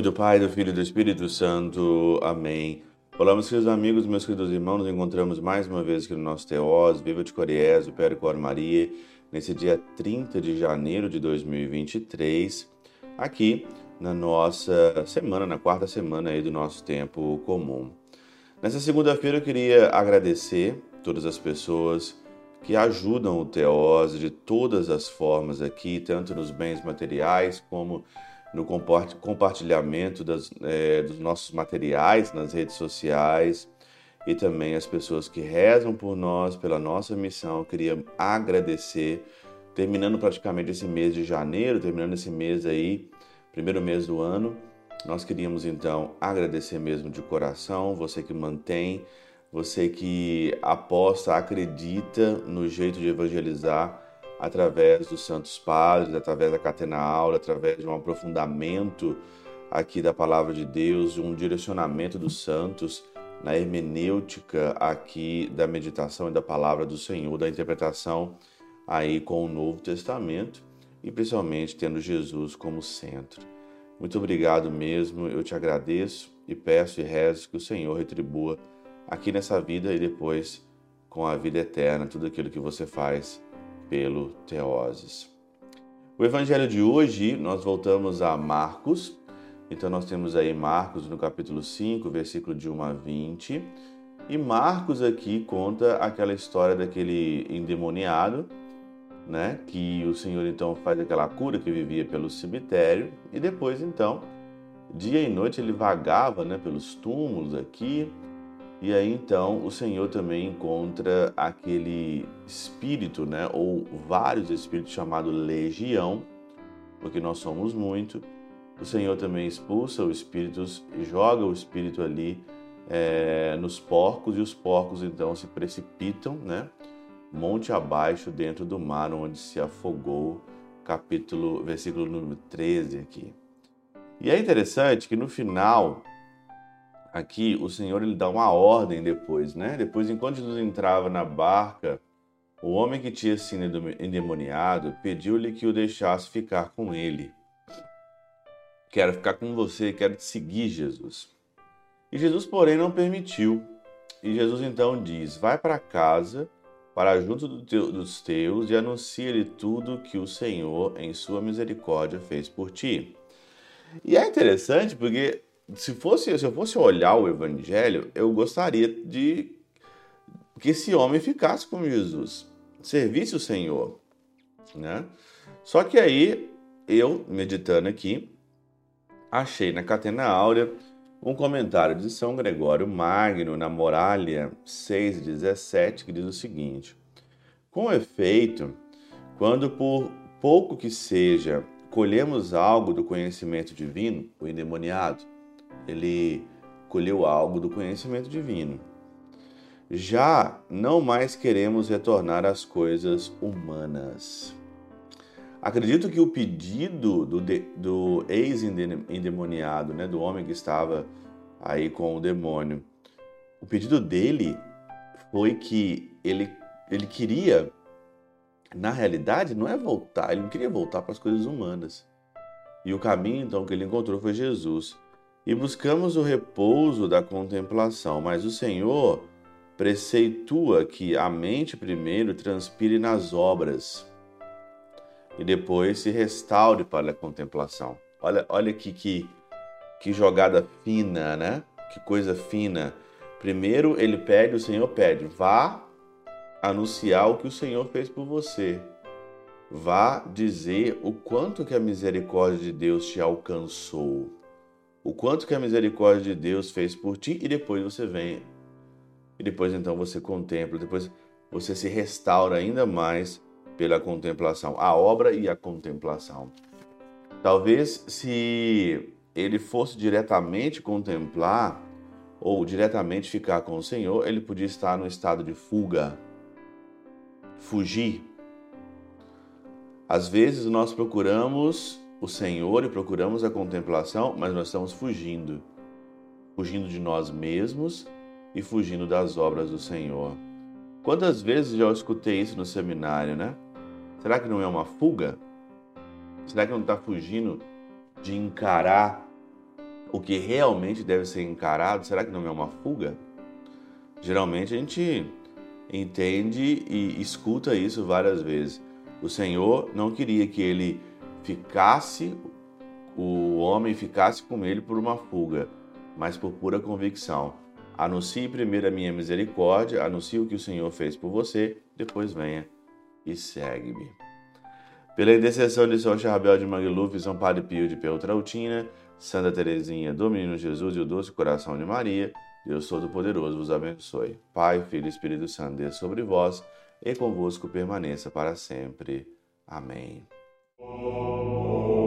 nome do Pai, do Filho e do Espírito Santo. Amém. Olá, meus queridos amigos, meus queridos irmãos, nos encontramos mais uma vez aqui no nosso Teós, Viva de Coriés, o Cor Maria, nesse dia 30 de janeiro de 2023, aqui na nossa semana, na quarta semana aí do nosso tempo comum. Nessa segunda-feira eu queria agradecer todas as pessoas que ajudam o Teós de todas as formas aqui, tanto nos bens materiais como no compartilhamento das, é, dos nossos materiais nas redes sociais e também as pessoas que rezam por nós, pela nossa missão. Eu queria agradecer, terminando praticamente esse mês de janeiro, terminando esse mês aí, primeiro mês do ano. Nós queríamos então agradecer mesmo de coração você que mantém, você que aposta, acredita no jeito de evangelizar através dos Santos Padres, através da Catena Aula, através de um aprofundamento aqui da Palavra de Deus, de um direcionamento dos santos na hermenêutica aqui da meditação e da Palavra do Senhor, da interpretação aí com o Novo Testamento e principalmente tendo Jesus como centro. Muito obrigado mesmo, eu te agradeço e peço e rezo que o Senhor retribua aqui nessa vida e depois com a vida eterna tudo aquilo que você faz pelo Teoses. O evangelho de hoje, nós voltamos a Marcos. Então nós temos aí Marcos no capítulo 5, versículo de 1 a 20. E Marcos aqui conta aquela história daquele endemoniado, né, que o Senhor então faz aquela cura que vivia pelo cemitério e depois então, dia e noite ele vagava, né, pelos túmulos aqui, e aí então o Senhor também encontra aquele espírito, né, ou vários espíritos chamado legião, porque nós somos muito. O Senhor também expulsa os espíritos e joga o espírito ali é, nos porcos e os porcos então se precipitam, né, monte abaixo dentro do mar onde se afogou. Capítulo, versículo número 13 aqui. E é interessante que no final aqui o Senhor ele dá uma ordem depois, né? Depois, enquanto Jesus entrava na barca, o homem que tinha sido endemoniado pediu-lhe que o deixasse ficar com ele. Quero ficar com você, quero te seguir, Jesus. E Jesus, porém, não permitiu. E Jesus então diz: Vai para casa, para junto do teu, dos teus, e anuncia-lhe tudo que o Senhor, em sua misericórdia, fez por ti. E é interessante porque se fosse se eu fosse olhar o evangelho, eu gostaria de que esse homem ficasse com Jesus, servisse o Senhor, né? Só que aí eu meditando aqui, achei na Catena Áurea um comentário de São Gregório Magno na Moralia 6:17 que diz o seguinte: Com efeito, quando por pouco que seja colhemos algo do conhecimento divino, o endemoniado ele colheu algo do conhecimento divino. Já não mais queremos retornar às coisas humanas. Acredito que o pedido do, do ex-endemoniado, né, do homem que estava aí com o demônio, o pedido dele foi que ele, ele queria, na realidade, não é voltar, ele não queria voltar para as coisas humanas. E o caminho, então, que ele encontrou foi Jesus e buscamos o repouso da contemplação, mas o Senhor preceitua que a mente primeiro transpire nas obras e depois se restaure para a contemplação. Olha, olha que, que, que jogada fina, né? Que coisa fina. Primeiro ele pede, o Senhor pede, vá anunciar o que o Senhor fez por você. Vá dizer o quanto que a misericórdia de Deus te alcançou o quanto que a misericórdia de Deus fez por ti e depois você vem e depois então você contempla, depois você se restaura ainda mais pela contemplação, a obra e a contemplação. Talvez se ele fosse diretamente contemplar ou diretamente ficar com o Senhor, ele podia estar no estado de fuga, fugir. Às vezes nós procuramos o Senhor e procuramos a contemplação, mas nós estamos fugindo. Fugindo de nós mesmos e fugindo das obras do Senhor. Quantas vezes já escutei isso no seminário, né? Será que não é uma fuga? Será que não está fugindo de encarar o que realmente deve ser encarado, será que não é uma fuga? Geralmente a gente entende e escuta isso várias vezes. O Senhor não queria que ele ficasse, o homem ficasse com ele por uma fuga, mas por pura convicção. Anuncie primeiro a minha misericórdia, anuncie o que o Senhor fez por você, depois venha e segue-me. Pela intercessão de São Charbel de Mangluf, São Padre Pio de Peltrautina, Santa Teresinha do Menino Jesus e o Doce Coração de Maria, Deus Todo-Poderoso vos abençoe. Pai, Filho e Espírito Santo, desça sobre vós e convosco permaneça para sempre. Amém. O